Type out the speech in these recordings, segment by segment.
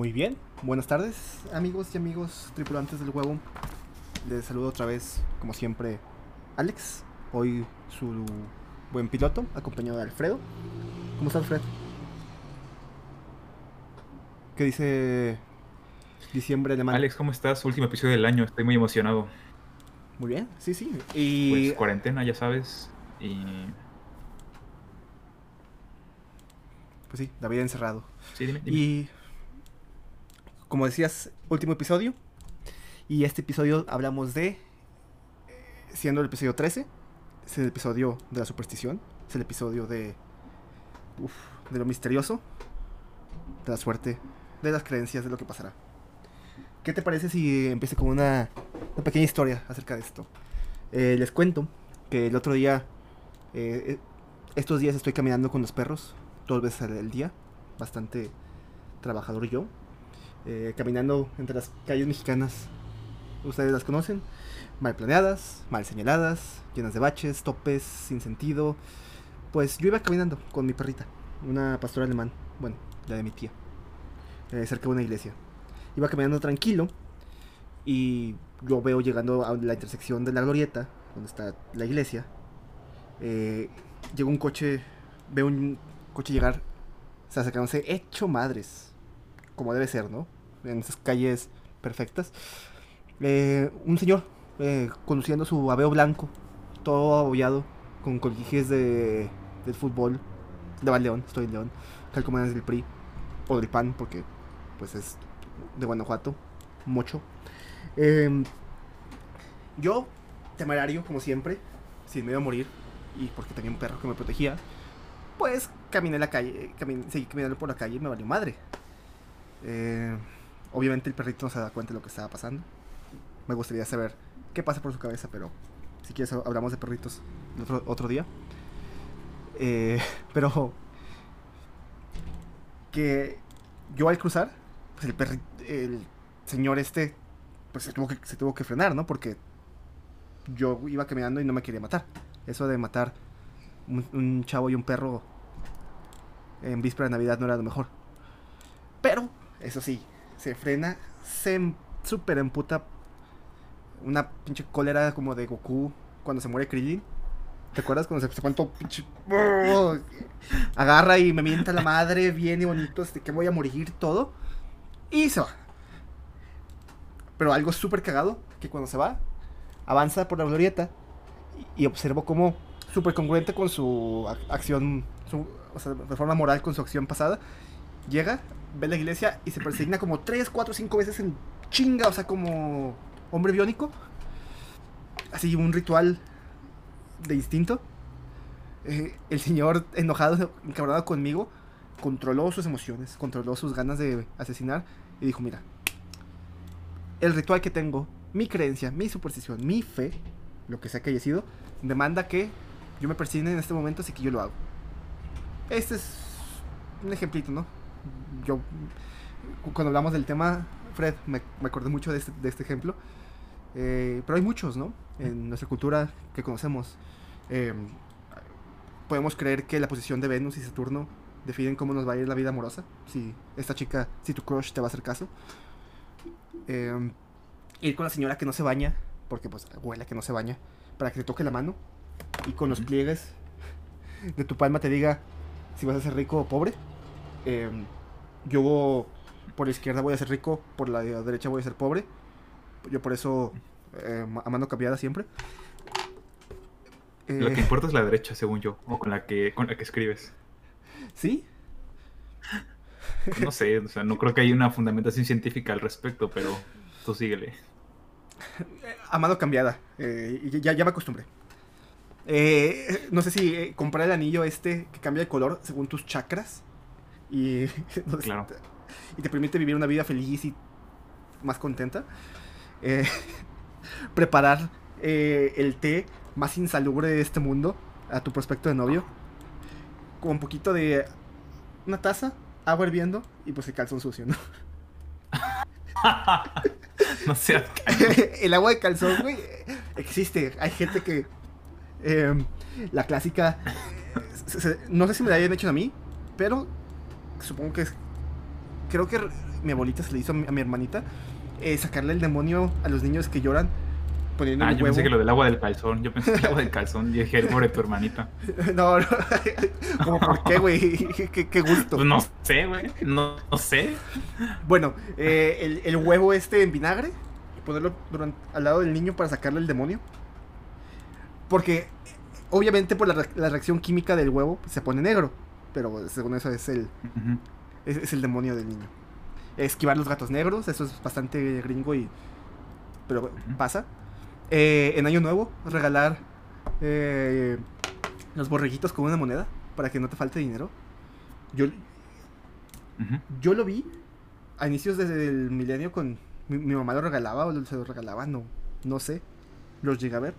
Muy bien, buenas tardes amigos y amigos tripulantes del huevo. Les saludo otra vez, como siempre, Alex. Hoy su buen piloto, acompañado de Alfredo. ¿Cómo está Alfredo? ¿Qué dice diciembre alemán? Alex, ¿cómo estás? Último episodio del año, estoy muy emocionado. Muy bien, sí, sí. Y Pues cuarentena, ya sabes. Y. pues sí, la vida encerrado. Sí, dime. dime. Y como decías, último episodio. Y este episodio hablamos de, eh, siendo el episodio 13, es el episodio de la superstición, es el episodio de, uf, de lo misterioso, de la suerte, de las creencias, de lo que pasará. ¿Qué te parece si empiezo con una, pequeña historia acerca de esto? Eh, les cuento que el otro día, eh, eh, estos días estoy caminando con los perros, dos veces al día, bastante trabajador yo, eh, caminando entre las calles mexicanas. Ustedes las conocen, mal planeadas, mal señaladas, llenas de baches, topes, sin sentido. Pues yo iba caminando con mi perrita, una pastora alemán, bueno, la de mi tía, eh, cerca de una iglesia. Iba caminando tranquilo y yo veo llegando a la intersección de la glorieta, donde está la iglesia. Eh, llega un coche, veo un coche llegar, se acercándose hecho madres, como debe ser, ¿no? En esas calles perfectas. Eh, un señor eh, conduciendo su aveo blanco, todo abollado, con colguijes de, del fútbol, de León, estoy en León, calcomanías del PRI, o del PAN, porque pues es de Guanajuato, mucho. Em, yo, temerario, como siempre, sin miedo a morir, y porque tenía un perro que me protegía, pues caminé la calle, seguí caminando por la calle y me valió madre. Eh, obviamente el perrito no se da cuenta de lo que estaba pasando. Me gustaría saber qué pasa por su cabeza, pero si quieres hablamos de perritos otro, otro día. Eh, pero que yo al cruzar, pues el perri- el señor este, pues se tuvo que, se tuvo que frenar, ¿no? Porque yo iba caminando y no me quería matar. Eso de matar un, un chavo y un perro en víspera de Navidad no era lo mejor. Eso sí, se frena, se em- super emputa una pinche cólera como de Goku cuando se muere Krillin. ¿Te acuerdas cuando se, todo pinche... Agarra y me mienta la madre, bien y bonito, este, que voy a morir, todo. Y se va. Pero algo súper cagado, que cuando se va, avanza por la glorieta y, observo como súper congruente con su ac- acción, su, o sea, de forma moral con su acción pasada, llega, ve la iglesia y se persigna como 3, 4, 5 veces en chinga, o sea, como hombre biónico. Así un ritual de instinto. Eh, el señor enojado, encabronado conmigo, controló sus emociones, controló sus ganas de asesinar y dijo, mira, el ritual que tengo, mi creencia, mi superstición, mi fe, lo que sea que haya sido, demanda que yo me persigne en este momento, así que yo lo hago. Este es un ejemplito, ¿no? Yo, cu- cuando hablamos del tema, Fred, me, me acordé mucho de este, de este ejemplo. Eh, pero hay muchos, ¿no? En nuestra cultura que conocemos. Eh, podemos creer que la posición de Venus y Saturno definen cómo nos va a ir la vida amorosa. Si esta chica, si tu crush te va a hacer caso. Eh, ir con la señora que no se baña, porque pues abuela que no se baña, para que te toque la mano y con los pliegues de tu palma te diga si vas a ser rico o pobre. Eh, yo por la izquierda voy a ser rico, por la derecha voy a ser pobre. Yo por eso eh, a mano cambiada siempre. Lo Eh, que importa es la derecha, según yo. O con la que, con la que escribes. ¿Sí? No sé, o sea, no creo que haya una fundamentación científica al respecto, pero tú síguele. A mano cambiada. eh, ya, ya me acostumbré. Eh, no sé si eh, comprar el anillo este que cambia de color según tus chakras. Y, Claro. y te permite vivir una vida feliz y más contenta. Eh, preparar eh, el té más insalubre de este mundo a tu prospecto de novio. Con un poquito de una taza, agua hirviendo y pues el calzón sucio, ¿no? no el agua de calzón, güey, existe. Hay gente que. eh, la clásica. se- se- no sé si me la hayan hecho a mí, pero supongo que es. Creo que mi abuelita se le hizo a mi, a mi hermanita, eh, sacarle el demonio a los niños que lloran poniendo Ah, yo huevo. pensé que lo del agua del calzón. Yo pensé que el agua del calzón. Y dije, pobre tu hermanita. No, no. Como, ¿por qué, güey? ¿Qué, qué gusto. Pues no sé, güey. No, no sé. Bueno, eh, el, el huevo este en vinagre y ponerlo durante- al lado del niño para sacarle el demonio. Porque, obviamente, por la, la reacción química del huevo pues, se pone negro. Pero según eso es el, es, es el demonio del niño. Esquivar los gatos negros, eso es bastante gringo y. Pero pasa. Eh, en Año Nuevo, regalar eh, los borreguitos con una moneda para que no te falte dinero. Yo, yo lo vi a inicios del milenio con. Mi, mi mamá lo regalaba o se lo regalaba, no, no sé. Los llegué a ver.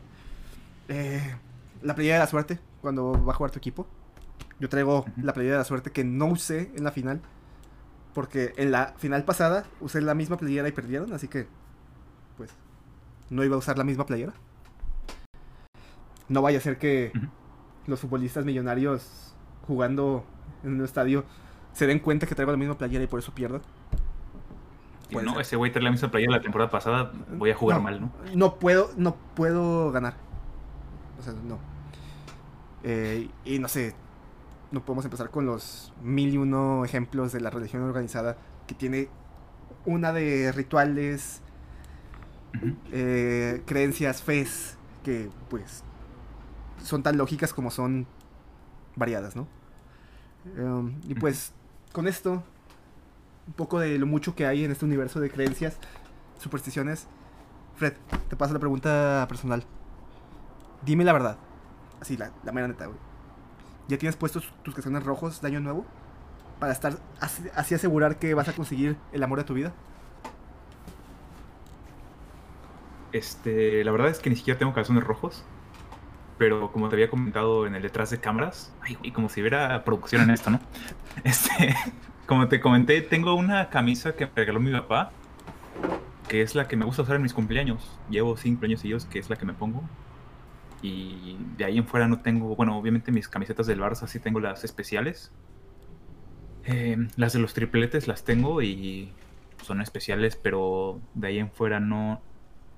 Eh, la playera de la suerte, cuando va a jugar tu equipo. Yo traigo la playera de la suerte que no usé en la final. Porque en la final pasada usé la misma playera y perdieron, así que. Pues. No iba a usar la misma playera. No vaya a ser que los futbolistas millonarios jugando en un estadio se den cuenta que traigo la misma playera y por eso pierdan. Puede no, ser. ese güey trae la misma playera la temporada pasada. Voy a jugar No, mal, ¿no? No puedo, no puedo ganar. O sea, no. Eh, y no sé, no podemos empezar con los mil y uno ejemplos de la religión organizada que tiene una de rituales, eh, creencias, fes, que pues son tan lógicas como son variadas, ¿no? Um, y pues con esto, un poco de lo mucho que hay en este universo de creencias, supersticiones, Fred, te paso la pregunta personal. Dime la verdad, así, la, la mera neta, güey. ¿Ya tienes puestos tus calzones rojos de año nuevo? Para estar así, así asegurar que vas a conseguir el amor de tu vida. Este, la verdad es que ni siquiera tengo calzones rojos. Pero como te había comentado en el detrás de cámaras, ay, güey, como si hubiera producción en esto, ¿no? Este, como te comenté, tengo una camisa que me regaló mi papá, que es la que me gusta usar en mis cumpleaños. Llevo cinco años seguidos, que es la que me pongo. Y de ahí en fuera no tengo, bueno, obviamente mis camisetas del Barça sí tengo las especiales. Eh, las de los tripletes las tengo y son especiales, pero de ahí en fuera no,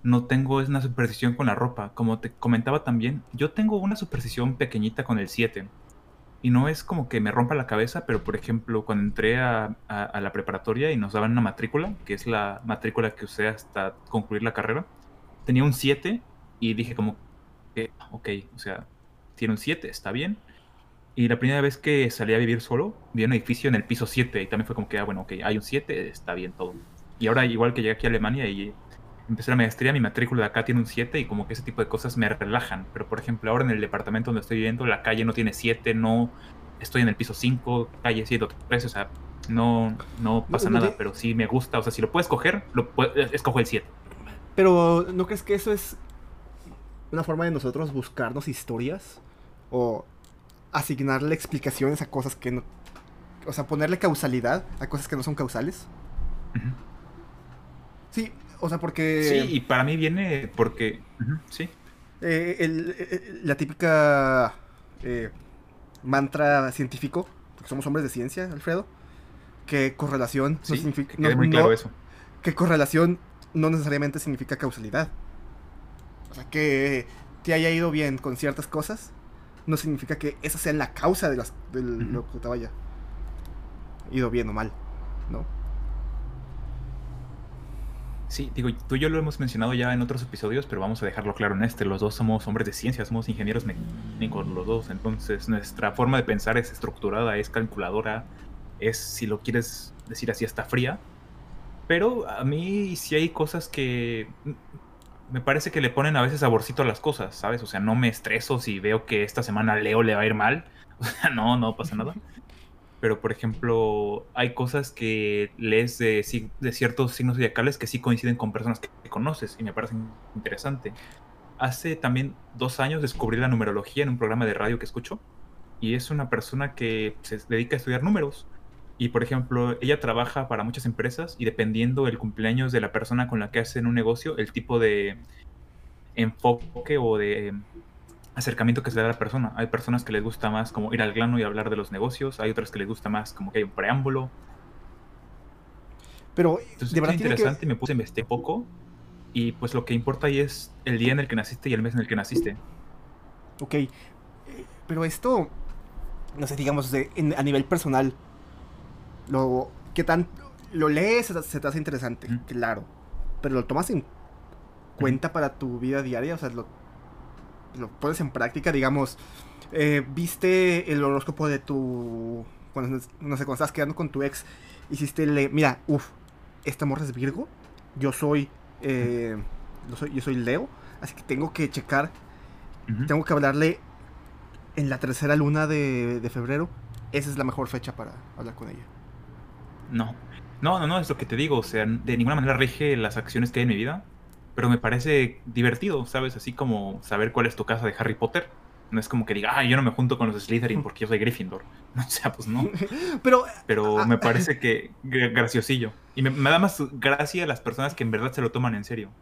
no tengo es una superstición con la ropa. Como te comentaba también, yo tengo una superstición pequeñita con el 7. Y no es como que me rompa la cabeza, pero por ejemplo, cuando entré a, a- a la preparatoria y nos daban una matrícula, que es la matrícula que usé hasta concluir la carrera, tenía un 7 y dije como ok, o sea, tiene un 7, está bien. Y la primera vez que salí a vivir solo, vi un edificio en el piso 7 y también fue como que, ah, bueno, ok, hay un 7, está bien todo. Y ahora igual que llegué aquí a Alemania y empecé la maestría, mi matrícula de acá tiene un 7 y como que ese tipo de cosas me relajan. Pero por ejemplo, ahora en el departamento donde estoy viviendo, la calle no tiene 7, no estoy en el piso 5, calle 103, o sea, no, no pasa no nada, pero sí me gusta, o sea, si lo puedes coger, lo escojo el 7. Pero, ¿no crees que eso es una forma de nosotros buscarnos historias? O asignarle explicaciones a cosas que no... O sea, ponerle causalidad a cosas que no son causales. Sí, o sea, porque... Sí, y para mí viene porque... sí. eh, el- eh, la típica eh, mantra científico, porque somos hombres de ciencia, Alfredo, que correlación no Sí, significa... que no- quede muy no- claro eso. que correlación no necesariamente significa causalidad. O sea, que te haya ido bien con ciertas cosas no significa que esa sea la causa de, las, de lo que te vaya ido bien o mal, ¿no? Sí, digo, tú y yo lo hemos mencionado ya en otros episodios, pero vamos a dejarlo claro en este. Los dos somos hombres de ciencia, somos ingenieros mecánicos los dos, entonces nuestra forma de pensar es estructurada, es calculadora, es, si lo quieres decir así, está fría. Pero a mí sí hay cosas que me parece que le ponen a veces saborcito a las cosas, ¿sabes? O sea, no me estreso si veo que esta semana Leo le va a ir mal. O sea, no, no pasa nada. Pero, por ejemplo, hay cosas que lees de, de ciertos signos zodiacales que sí coinciden con personas que, conoces y me parecen interesante. Hace también dos años descubrí la numerología en un programa de radio que escucho y es una persona que se dedica a estudiar números. Y, por ejemplo, ella trabaja para muchas empresas y dependiendo del cumpleaños de la persona con la que hacen un negocio, el tipo de enfoque o de acercamiento que se le da a la persona. Hay personas que les gusta más como ir al grano y hablar de los negocios, hay otras que les gusta más como que hay un preámbulo. Pero Entonces, de verdad es que- interesante, me puse a investigar poco. Y pues lo que importa ahí es el día en el que naciste y el mes en el que naciste. Ok. Pero esto, no sé, digamos, de, en- a nivel personal, lo que tan lo lees, se te, se te hace interesante, claro. Pero lo tomas en cuenta para tu vida diaria, o sea, lo, lo pones en práctica, digamos, eh, viste el horóscopo de tu, cuando, no sé, cuando estás quedando con tu ex, hiciste, le, mira, uff, esta morra es Virgo, yo soy, eh, yo soy, yo soy Leo, así que tengo que checar tengo que hablarle en la tercera luna de, de febrero. Esa es la mejor fecha para hablar con ella. No. No, no, no, es lo que te digo. O sea, de ninguna manera rige las acciones que hay en mi vida. Pero me parece divertido, ¿sabes? Así como saber cuál es tu casa de Harry Potter. No es como que diga, ah, yo no me junto con los Slytherin porque yo soy Gryffindor. O sea, pues no. Pero, Pero Ah, me parece que gra- graciosillo. Y me, me da más gracia las personas que en verdad se lo toman en serio.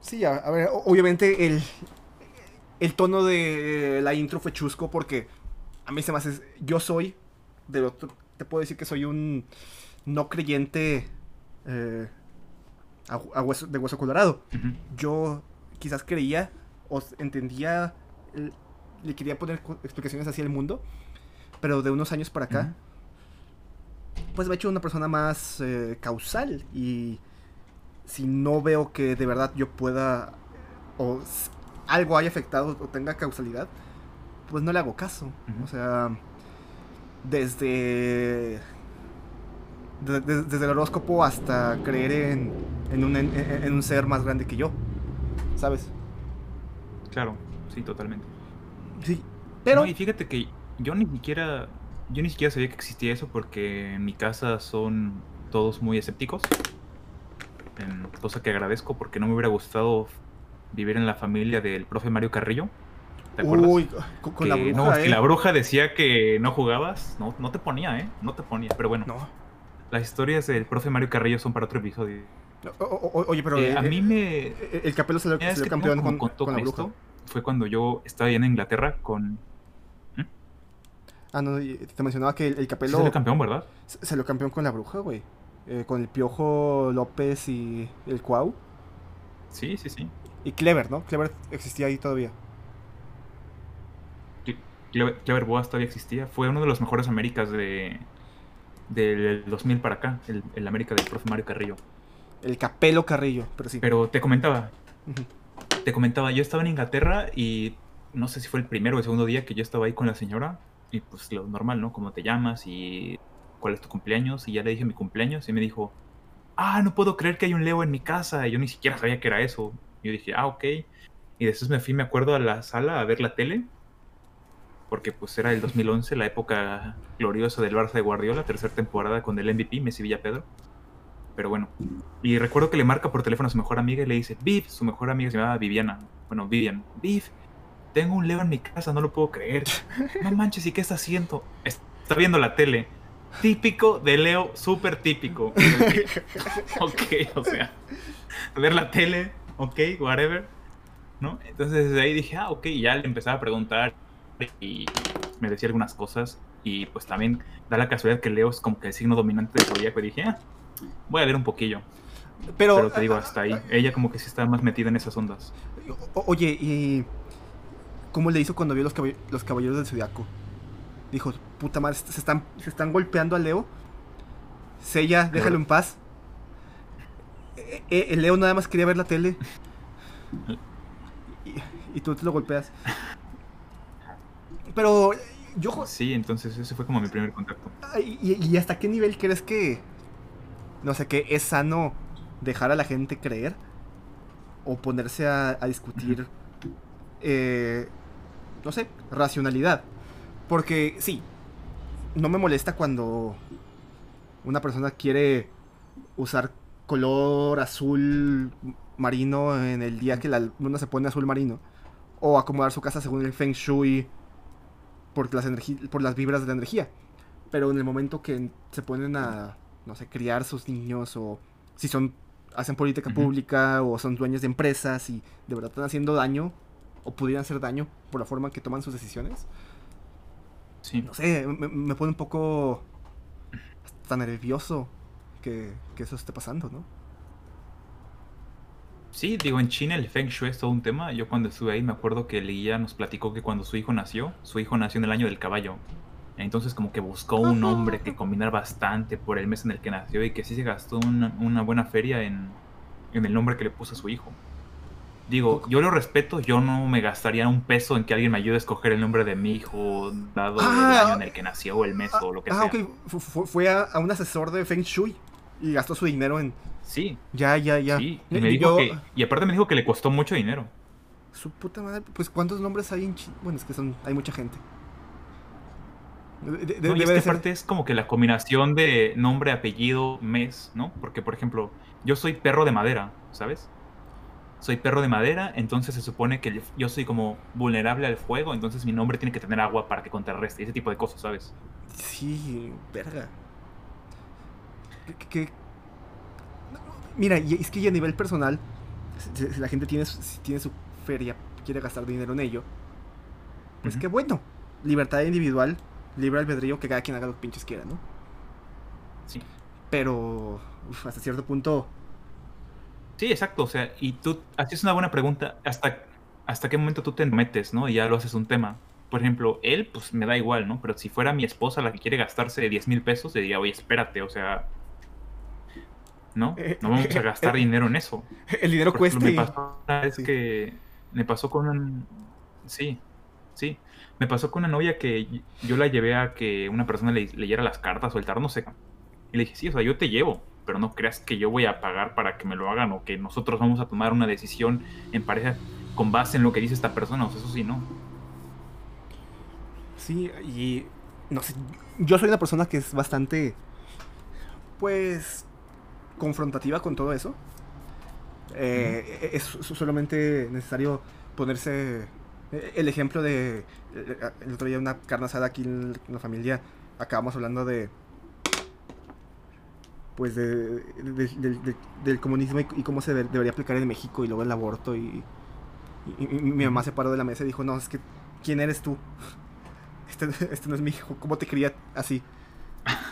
sí, a, a ver, obviamente el, el tono de la intro fue chusco porque a mí se me hace... Yo soy, te puedo decir que soy un no creyente eh, a- a hueso- de hueso colorado. Yo quizás creía o entendía, le quería poner explicaciones hacia el mundo, pero de unos años para acá, pues me he hecho una persona más eh, causal y si no veo que de verdad yo pueda o algo haya afectado o tenga causalidad, pues no le hago caso. O sea, desde de- de- desde el horóscopo hasta creer en, en, un, en, en un ser más grande que yo, ¿sabes? Claro, sí, totalmente. Sí, pero... No, y fíjate que yo ni siquiera, yo ni siquiera sabía que existía eso porque en mi casa son todos muy escépticos. Em, cosa que agradezco porque no me hubiera gustado vivir en la familia del profe Mario Carrillo. ¿Te acuerdas? Uy, con, la Que bruja, no, ¿eh? si la bruja decía que no jugabas, no, no te ponía, ¿eh? No te ponía. Pero bueno, No. Las historias del profe Mario Carrillo son para otro episodio. O- o- o- oye, pero... Eh, eh, a mí eh, me, El capelo salió, Mira, es salió que campeón con, con la bruja. Fue cuando yo estaba allá en Inglaterra con... Ah, no, te mencionaba que el, capelo salió campeón, ¿verdad? s- salió campeón con la bruja, güey. Con el Piojo López y el Cuau. Sí, sí, sí. Y Clever, ¿no? Clever existía ahí todavía. Cle- Clever, Clever Boas todavía existía. Fue uno de los mejores Américas de del 2000 para acá, el, el América del profe Mario Carrillo. El Capelo Carrillo, pero sí. Pero te comentaba, te comentaba, yo estaba en Inglaterra y no sé si fue el primero o el segundo día que yo estaba ahí con la señora y pues lo normal, ¿no? ¿Cómo te llamas y cuál es tu cumpleaños? Y ya le dije mi cumpleaños y me dijo, ah, no puedo creer que hay un Leo en mi casa. Y yo ni siquiera sabía que era eso. Y yo dije, ah, ok. Y después me fui, me acuerdo, a la sala a ver la tele. Porque pues era el 2011, la época gloriosa del Barça de Guardiola, tercera temporada con el MVP, Messi Villapedro. Pero bueno. Y recuerdo que le marca por teléfono a su mejor amiga y le dice, Viv, su mejor amiga se llamaba Viviana. Bueno, Vivian. Viv, tengo un Leo en mi casa, no lo puedo creer. No manches, ¿y qué está haciendo? Está viendo la tele. Típico de Leo, súper típico. ok, o sea, ver la tele, ok, whatever. ¿No? Entonces desde ahí dije, ah, ok, y ya le empezaba a preguntar y me decía algunas cosas. Y pues también da la casualidad que Leo es como que el signo dominante del zodiaco. Y dije, ah, voy a leer un poquillo. Pero, Pero te digo, hasta ahí. Ella como que sí está más metida en esas ondas. o- oye, ¿y cómo le hizo cuando vio los, caball- los caballeros del zodiaco? Dijo, puta madre, se están, se están golpeando a Leo. Sella, déjalo en paz. Eh, eh, el Leo nada más quería ver la tele. Y, y tú te lo golpeas. Pero yo... Sí, entonces ese fue como mi primer contacto. ¿Y, y hasta qué nivel crees que... No sé, que es sano dejar a la gente creer? O ponerse a, a discutir... eh, no sé, racionalidad. Porque sí, no me molesta cuando una persona quiere usar color azul marino en el día que la luna se pone azul marino. O acomodar su casa según el feng shui por las, por las vibras de la energía. Pero en el momento que se ponen a, no sé, criar sus niños o si son, hacen política pública o son dueños de empresas y de verdad están haciendo daño o pudieran hacer daño por la forma en que toman sus decisiones, Sí. no sé, me, me pone un poco hasta nervioso que, que eso esté pasando, ¿no? Sí, digo, en China el Feng Shui es todo un tema. Yo cuando estuve ahí me acuerdo que Leía nos platicó que cuando su hijo nació, su hijo nació en el año del caballo. Entonces como que buscó un nombre que combinara bastante por el mes en el que nació y que sí se gastó una, una buena feria en, en el nombre que le puso a su hijo. Digo, yo lo respeto, yo no me gastaría un peso en que alguien me ayude a escoger el nombre de mi hijo, dado el Ah, año en el que nació o el mes o lo que Ah, sea. ok. Fu- fu- Fue a, a un asesor de Feng Shui y gastó su dinero en. Sí, Ya, ya, ya. sí. Y- me y dijo yo- que, y aparte me dijo que le costó mucho dinero. Su puta madre. Pues, ¿cuántos nombres hay en China? Bueno, es que son. Hay mucha gente. De- de- No, y es debe que de ser- aparte es como que la combinación de nombre, apellido, mes, ¿no? Porque, por ejemplo, yo soy perro de madera, ¿sabes? Soy perro de madera, entonces se supone que yo soy como vulnerable al fuego, entonces mi nombre tiene que tener agua para que contrarreste, ese tipo de cosas, ¿sabes? Sí, verga. Que- que- Mira, y es que ya a nivel personal, la gente tiene, tiene su feria, quiere gastar dinero en ello, pues Ujú. qué bueno. Libertad individual, libre albedrío, que cada quien haga lo que pinches quiera, ¿no? Sí. Pero uf, hasta cierto punto, Sí, exacto, o sea, y tú haces una buena pregunta, ¿hasta, hasta qué momento tú te metes, ¿no? Y ya lo haces un tema. Por ejemplo, él, pues me da igual, ¿no? Pero si fuera mi esposa la que quiere gastarse 10 mil pesos, le diría, oye, espérate, o sea, ¿no? Eh, No vamos a gastar eh, dinero en eso. el dinero Por ejemplo, cuesta. me y- pasó una sí. que me pasó con un sí, sí, me pasó con una novia que yo la llevé a que una persona le leyera las cartas o el tarot, no sé. Y le dije, sí, o sea, yo te llevo, pero no creas que yo voy a pagar para que me lo hagan o que nosotros vamos a tomar una decisión en pareja con base en lo que dice esta persona, o sea, eso sí, no. Sí, y no sé, yo soy una persona que es bastante, pues, confrontativa con todo eso. Eh, Es so- solamente necesario ponerse eh, el ejemplo de, eh, el otro día una carne asada aquí en la familia, acabamos hablando de, pues, de, de- del- comunismo y, y cómo se debe- debería aplicar en México y luego el aborto y, y- y mi mamá se paró de la mesa y dijo, no, es que, ¿quién eres tú? Este, este no es mi hijo, ¿cómo te cría así?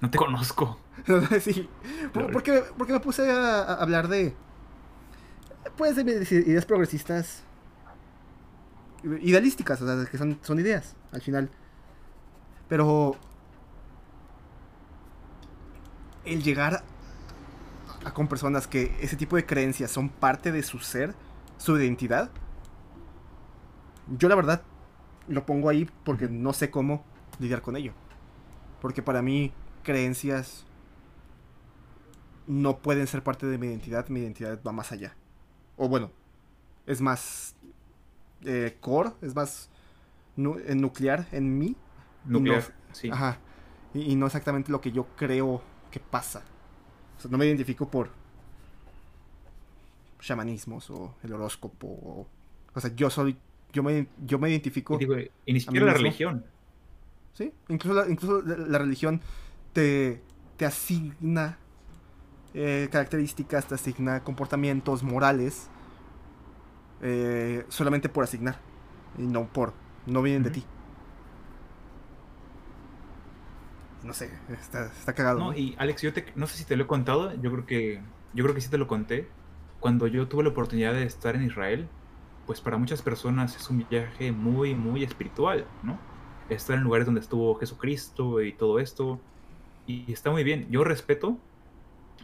No te conozco. sí. ¿Por, qué, por qué me puse a, a hablar de. Pues de mis ideas progresistas. Idealísticas, o sea, que son, son ideas, al final. Pero. El llegar a, con personas que ese tipo de creencias son parte de su ser, su identidad. Yo la verdad lo pongo ahí porque no sé cómo lidiar con ello. Porque para mí creencias no pueden ser parte de mi identidad, mi identidad va más allá. O bueno, es más eh, core, es más nu- eh, nuclear en mí. y no- Nuclear, sí. Ajá. Y, y no exactamente lo que yo creo que pasa. O sea, no me identifico por chamanismos o el horóscopo. O, o sea, yo soy. Yo me, yo me identifico. Y, digo, y ni siquiera la mismo. religión. Sí, incluso la, incluso la, la religión te, te asigna eh, características, te asigna comportamientos morales eh, solamente por asignar y no por, no vienen de ti. No sé, está, está cagado. No, ¿no? y Alex, yo te, no sé si te lo he contado, yo creo que yo creo que sí te lo conté. Cuando yo tuve la oportunidad de estar en Israel, pues para muchas personas es un viaje muy, muy espiritual, ¿no? Estar en lugares donde estuvo Jesucristo y todo esto. Y está muy bien. Yo respeto,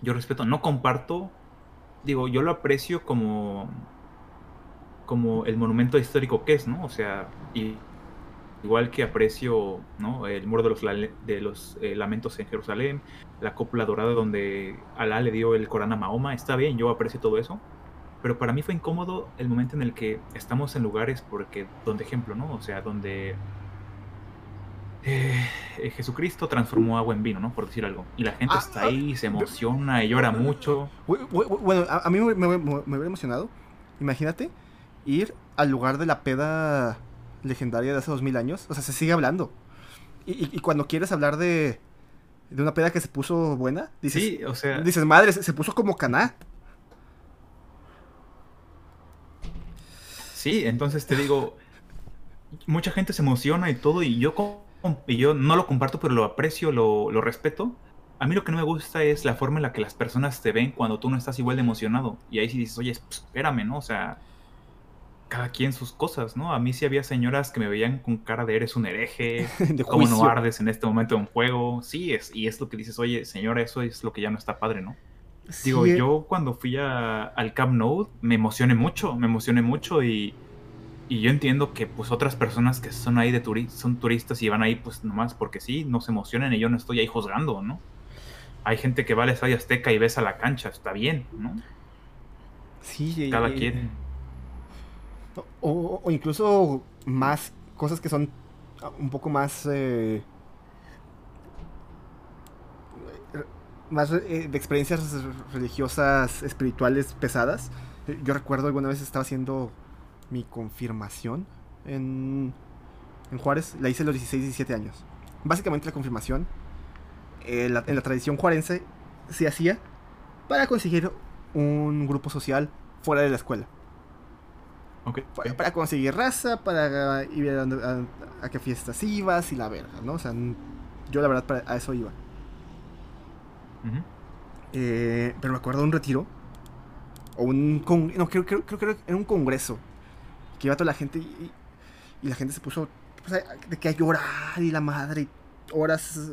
yo respeto, no comparto, digo, yo lo aprecio como, como el monumento histórico que es, ¿no? O sea, y igual que aprecio, ¿no? El muro de los, de los eh, lamentos en Jerusalén, la cúpula dorada donde Alá le dio el Corán a Mahoma, está bien, yo aprecio todo eso. Pero para mí fue incómodo el momento en el que estamos en lugares porque, donde ejemplo, ¿no? O sea, donde eh, eh, Jesucristo transformó agua en vino, ¿no? Por decir algo. Y la gente Ah, está ah, ahí, se emociona y llora mucho. Bu- bu- bu- Bueno, a, a mí me, me- hubiera emocionado. Imagínate ir al lugar de la peda legendaria de hace dos mil años. O sea, se sigue hablando. Y, y- y cuando quieres hablar de, de una peda que se puso buena, dices, Sí, o sea, dices madre, se, se puso como caná. Sí, entonces te digo, mucha gente se emociona y todo, y yo, com- y yo no lo comparto, pero lo aprecio, lo, lo respeto. a mí lo que no me gusta es la forma en la que las personas te ven cuando tú no estás igual de emocionado. Y ahí sí dices, oye, pues, espérame, ¿no? O sea, cada quien sus cosas, ¿no? A mí sí había señoras que me veían con cara de eres un hereje, De cómo no ardes en este momento de un juego. Sí, es, y es lo que dices, oye, señora, eso es lo que ya no está padre, ¿no? Digo, eh, yo cuando fui a- al Camp Nou me emocioné mucho, me emocioné mucho y, y yo entiendo que pues otras personas que son ahí de turi son turistas y van ahí pues nomás porque sí, no se emocionen y yo no estoy ahí juzgando, ¿no? Hay gente que va al Estadio Azteca y besa la cancha, está bien, ¿no? Sí, Cada eh, quien. O, o incluso más cosas que son un poco más. eh, más eh, de experiencias religiosas, espirituales pesadas. Yo recuerdo alguna vez estaba haciendo mi confirmación en, en Juárez. La hice a los 16, 17 años. Básicamente la confirmación eh, la- en la tradición juarense se hacía para conseguir un grupo social fuera de la escuela. Ok. Para, para conseguir raza, para ir a, a- a qué fiestas ibas y la verga, ¿no? O sea, yo la verdad para- a eso iba. Eh, pero me acuerdo de un retiro. O un. con- no, creo, creo, creo que era un congreso. Que iba toda la gente y, y la gente se puso. pues, a- de que a llorar y la madre. y horas.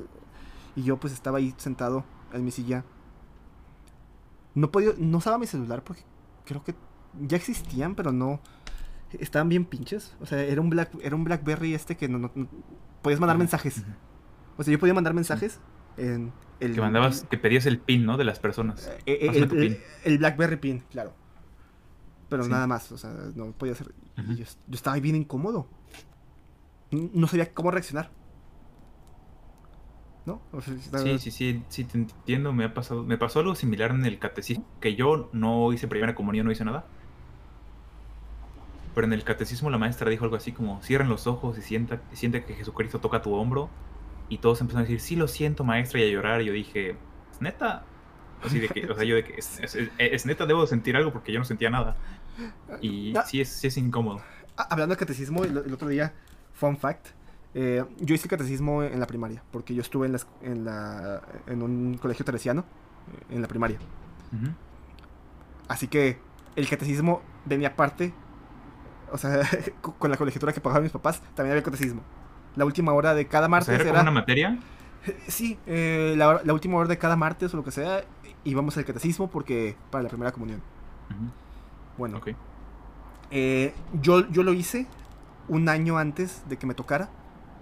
Y yo pues estaba ahí sentado en mi silla. No podía. No usaba mi celular porque creo que ya existían, pero no. Estaban bien pinches. O sea, era un Black, era un Blackberry este que no, no- no- podías mandar mensajes. O sea, yo podía mandar mensajes en el. Que mandabas, que pedías el pin, ¿no? De las personas. Eh, eh, el BlackBerry Pin, claro. Pero Sí. nada más, o sea, no podía Ujú. yo, yo estaba bien incómodo. No sabía cómo reaccionar. ¿No? O sea, estaba- Sí, sí, sí, sí, te entiendo. Me ha pasado, me pasó algo similar en el catecismo, que yo no hice primera comunión, no hice nada. Pero en el catecismo la maestra dijo algo así como, cierren los ojos y sienta, siente que Jesucristo toca tu hombro. Y todos empezaron a decir, sí lo siento, maestra, y a llorar. Y yo dije, ¿es neta? Así de que, o sea, yo de que, es, es- es- es neta, debo sentir algo porque yo no sentía nada. Y Ah. sí es, sí es incómodo. Ah, Hablando de catecismo, el, el otro día, fun fact. eh, yo hice catecismo en la primaria, porque yo estuve en, la, en, la, en un colegio teresiano eh, en la primaria. Así que el catecismo venía aparte, o sea, co- con la colegiatura que pagaban mis papás, también había catecismo. La última hora de cada O martes sea, era una materia. Sí, eh, la última hora de cada martes o lo que sea, íbamos al catecismo porque para la primera comunión. Bueno, eh, yo, yo lo hice un año antes de que me tocara,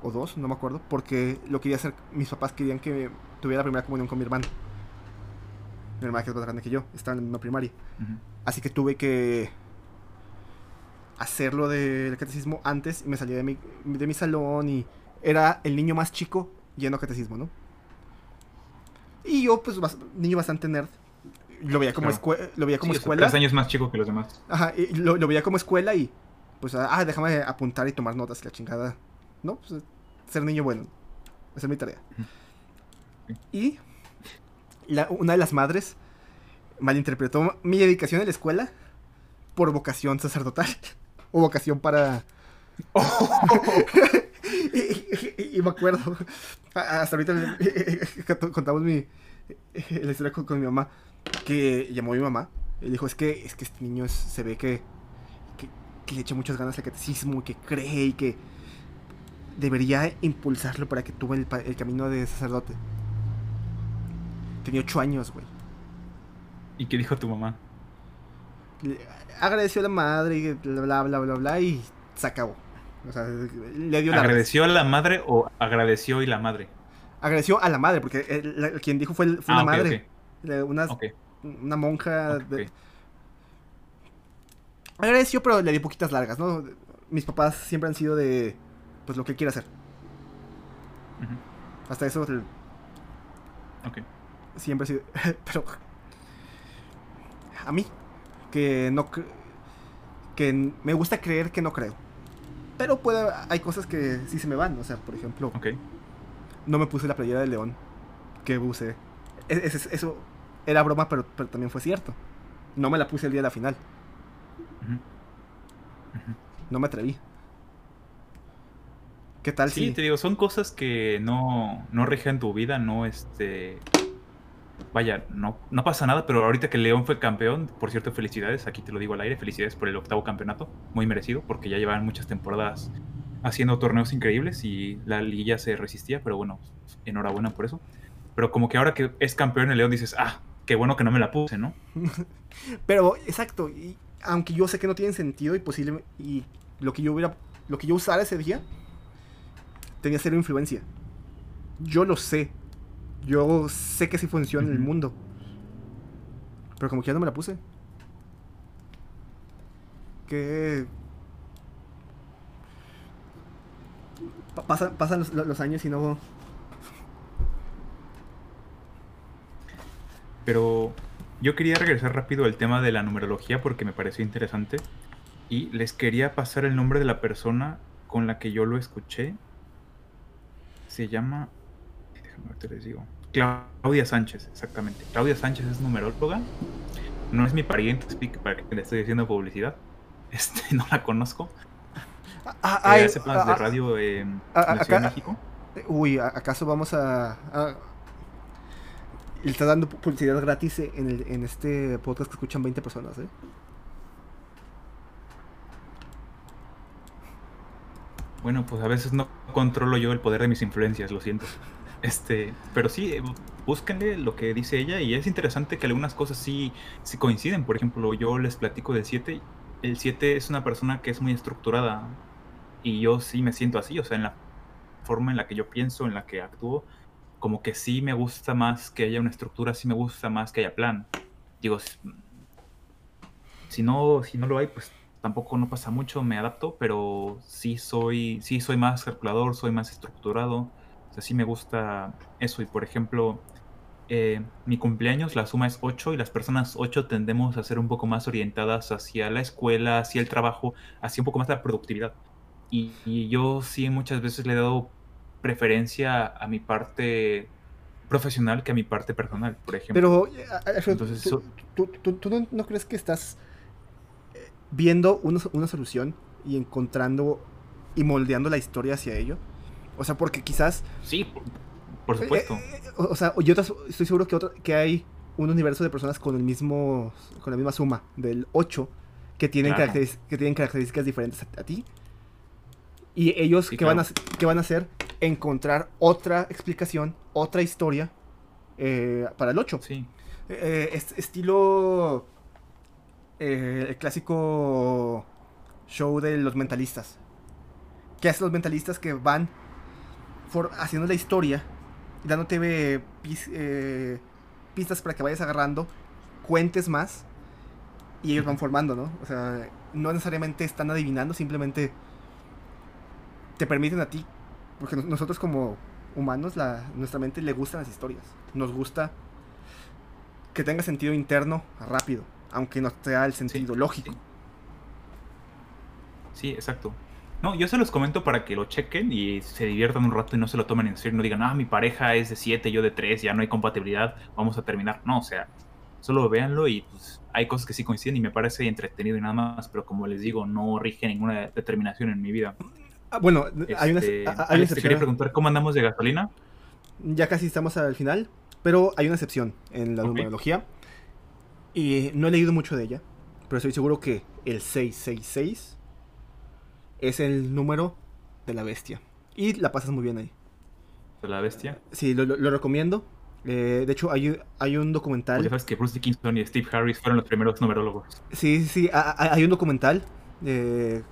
o dos, no me acuerdo, porque lo quería hacer, mis papás querían que tuviera la primera comunión con mi hermano. Mi hermana que es más grande que yo, estaba en la misma primaria. Así que tuve que hacerlo del catecismo antes y me salí de mi, de mi salón y era el niño más chico yendo a catecismo, ¿no? Y yo, pues, bas- niño bastante nerd. Lo veía como, Claro. escue- lo veía como Sí, escuela. tres años más chico que los demás. Ajá, y lo, lo veía como escuela y pues, ah, déjame apuntar y tomar notas la chingada. No, pues ser niño bueno. Esa es mi tarea. Y la- una de las madres malinterpretó mi dedicación a la escuela por vocación sacerdotal o vocación para... y, y- y me acuerdo, hasta ahorita contamos mi, la historia con, con mi mamá, que llamó a mi mamá y dijo, es que, es que este niño es- se ve que, que, que le echa muchas ganas al catecismo, y que cree y que debería impulsarlo para que tuve el, camino de sacerdote. Tenía ocho años, güey. ¿Y qué dijo tu mamá? Le- Agradeció a la madre y bla, bla, bla, bla, y se acabó. O sea, le dio la... ¿Agradeció a la madre o agradeció y la madre? Agradeció a la madre, porque el- la- quien dijo fue, el- fue Ah, una madre. Una, monja. de-. Agradeció, pero le dio poquitas largas, ¿no? Mis papás siempre han sido de. Pues lo que él quiere hacer. Hasta eso el- ok. siempre ha sido. pero. A mí, que no. Que me gusta creer que no creo. Pero puede, hay cosas que sí se me van. O sea, por ejemplo, no me puse la playera de león que usé. E- eso era broma, pero, pero también fue cierto. No me la puse el día de la final. No me atreví. ¿Qué tal Sí, si.? te digo, son cosas que no, no rigen tu vida, no este. Vaya, no, no pasa nada, pero ahorita que León fue campeón, por cierto, felicidades, aquí te lo digo al aire, felicidades por el octavo campeonato, muy merecido, porque ya llevaban muchas temporadas haciendo torneos increíbles y la liga se resistía, pero bueno, enhorabuena por eso. Pero como que ahora que es campeón el León dices, ah, qué bueno que no me la puse, ¿no? pero, exacto, y aunque yo sé que no tiene sentido y posible, y lo que yo hubiera, lo que yo usara ese día, tenía cero influencia. Yo lo sé, yo sé que sí funciona en el mundo. Pero como que ya no me la puse. Que... pasan los, años y no... Pero yo quería regresar rápido al tema de la numerología porque me pareció interesante. Y les quería pasar el nombre de la persona con la que yo lo escuché. Se llama... Déjame ver, te les digo. Claudia Sánchez, exactamente. Claudia Sánchez es numeróloga. No es mi pariente, para que le estoy haciendo publicidad. Este, no la conozco. Ah, ah eh, hace de ah, radio en México. Uy, ¿acaso vamos a, Le está dando publicidad gratis en, el, en este podcast que escuchan 20 personas, ¿eh? Bueno, pues a veces no controlo yo el poder de mis influencias, lo siento. Este, pero sí, eh, búsquenle lo que dice ella y es interesante que algunas cosas sí, sí coinciden. Por ejemplo, yo les platico del 7. El 7 es una persona que es muy estructurada y yo sí me siento así, o sea, en la forma en la que yo pienso, en la que actúo, como que sí me gusta más que haya una estructura, sí me gusta más que haya plan. Digo, si no, si no lo hay, pues tampoco no pasa mucho, me adapto, pero sí soy, sí soy más calculador, soy más estructurado así me gusta eso. Y por ejemplo, eh, mi cumpleaños, la suma es 8 y las personas 8 tendemos a ser un poco más orientadas hacia la escuela, hacia el trabajo, hacia un poco más la productividad. Y, yo sí muchas veces le he dado preferencia a mi parte profesional que a mi parte personal, por ejemplo. Pero, eh, Entonces, ¿tú, tú, no, crees que estás eh, viendo una, una solución y encontrando y moldeando la historia hacia ello? O sea, porque quizás... Sí, por, supuesto. Eh, eh, o, sea, yo estoy seguro que, que hay un universo de personas con el mismo con la misma suma del 8 que tienen, que tienen características diferentes a, ti. Y ellos, ¿qué, van a, ¿qué van a hacer? Encontrar otra explicación, otra historia eh, para el 8. Sí. estilo el clásico show de los mentalistas. ¿Qué hacen los mentalistas que van haciendo la historia, dándote eh, eh, pistas para que vayas agarrando, cuentes más y ellos van formando, ¿no? O sea, no necesariamente están adivinando, simplemente te permiten a ti, porque nosotros como humanos, la, nuestra mente le gustan las historias, nos gusta que tenga sentido interno rápido, aunque no sea el sentido lógico. sí, exacto. No, yo se los comento para que lo chequen y se diviertan un rato y no se lo tomen en serio. No digan, ah, mi pareja es de 7, yo de 3, ya no hay compatibilidad, vamos a terminar. No, o sea, solo véanlo y pues hay cosas que sí coinciden y me parece entretenido y nada más, pero como les digo, no rige ninguna determinación en mi vida. Ah, bueno, hay una, este, hay te quería preguntar, ¿cómo andamos de gasolina? Ya casi estamos al final, pero hay una excepción en la numerología. Y no he leído mucho de ella, pero estoy seguro que el 666 es el número de la bestia. Y la pasas muy bien ahí. ¿De la bestia? Sí, lo, recomiendo. Eh, de hecho, hay, hay un documental. Porque sabes que Bruce Dickinson y Steve Harris fueron los primeros numerólogos. Sí, sí, sí. Hay un documental eh,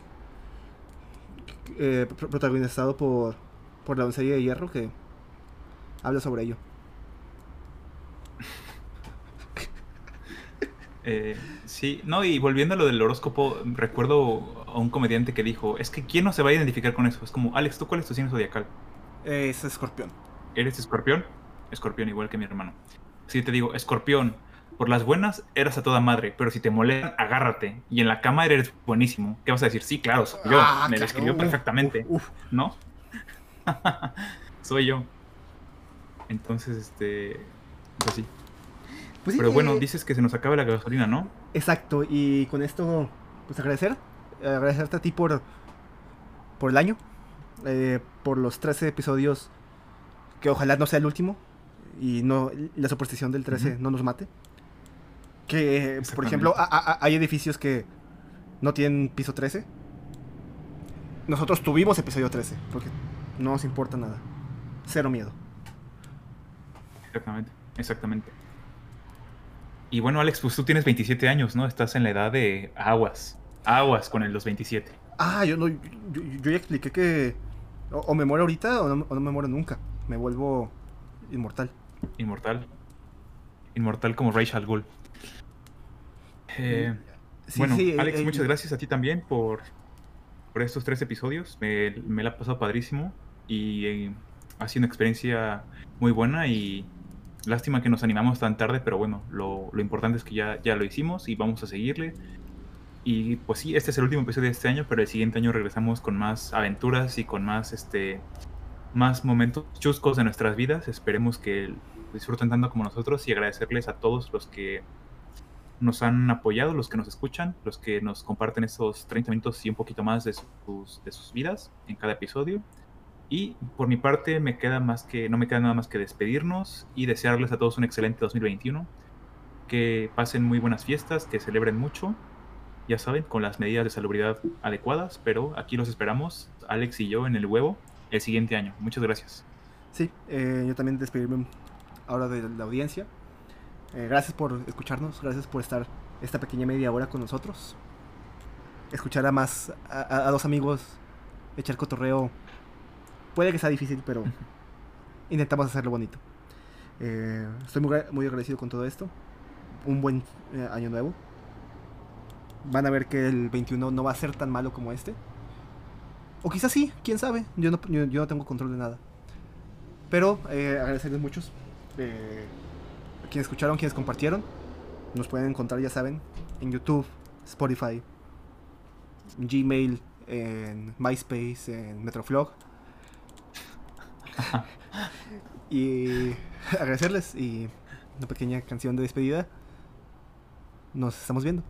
eh, protagonizado por, por la doncella de hierro que habla sobre ello. Eh, sí, no, y volviendo a lo del horóscopo, recuerdo a un comediante que dijo, es que ¿quién no se va a identificar con eso? Es como, Alex, ¿tú cuál es tu signo zodiacal? es escorpión. ¿Eres escorpión? Escorpión igual que mi hermano. Si te digo, escorpión, por las buenas eras a toda madre, pero si te molestan, agárrate. Y en la cama eres buenísimo. ¿Qué vas a decir? Sí, claro, soy yo. Ah, Me describió perfectamente. ¿No? soy yo. Entonces, este... Pues sí. Pues Pero bueno, dices que se nos acaba la gasolina, ¿no? Exacto, y con esto, pues agradecer, agradecerte a ti por, por el año, eh, por los 13 episodios, que ojalá no sea el último. y no la superstición del 13 Ujú. no nos mate. Que, por ejemplo, a- a- hay edificios que no tienen piso 13. Nosotros tuvimos episodio 13, porque no nos importa nada. Cero miedo. Exactamente, exactamente. Y bueno, Alex, pues tú tienes 27 años, ¿no? Estás en la edad de aguas. Aguas con el los 27. Ah, yo no. Yo, yo ya expliqué que. O, o me muero ahorita o no, o no me muero nunca. Me vuelvo inmortal. Inmortal. Inmortal como Rachel Gould. Eh, Sí, bueno, sí, Alex, eh, muchas gracias a ti también por, por estos tres episodios. Me, me la ha pasado padrísimo y eh, ha sido una experiencia muy buena y lástima que nos animamos tan tarde, pero bueno, lo, importante es que ya, ya lo hicimos y vamos a seguirle. Y pues sí, este es el último episodio de este año, pero el siguiente año regresamos con más aventuras y con más este más momentos chuscos de nuestras vidas. Esperemos que disfruten tanto como nosotros y agradecerles a todos los que nos han apoyado, los que nos escuchan, los que nos comparten estos 30 minutos y un poquito más de sus, de sus vidas en cada episodio. Y por mi parte me queda más que no me queda nada más que despedirnos y desearles a todos un excelente 2021, que pasen muy buenas fiestas, que celebren mucho, ya saben, con las medidas de salubridad adecuadas, pero aquí los esperamos, Alex y yo en el huevo el siguiente año. Muchas gracias. Sí, eh, yo también despedirme ahora de la audiencia. Eh, gracias por escucharnos, gracias por estar esta pequeña media hora con nosotros. Escuchar a más, a, dos amigos echar cotorreo puede que sea difícil, pero intentamos hacerlo bonito. Eh, estoy muy, muy agradecido con todo esto. Un buen eh, año nuevo. Van a ver que el 21 no va a ser tan malo como este. O quizás sí, quién sabe. Yo no, yo, yo no tengo control de nada. Pero eh, agradecerles muchos. Eh, a quienes escucharon, quienes compartieron. Nos pueden encontrar, ya saben, en YouTube, Spotify, Gmail, en MySpace, en Metroflog. Y agradecerles y una pequeña canción de despedida. Nos estamos viendo.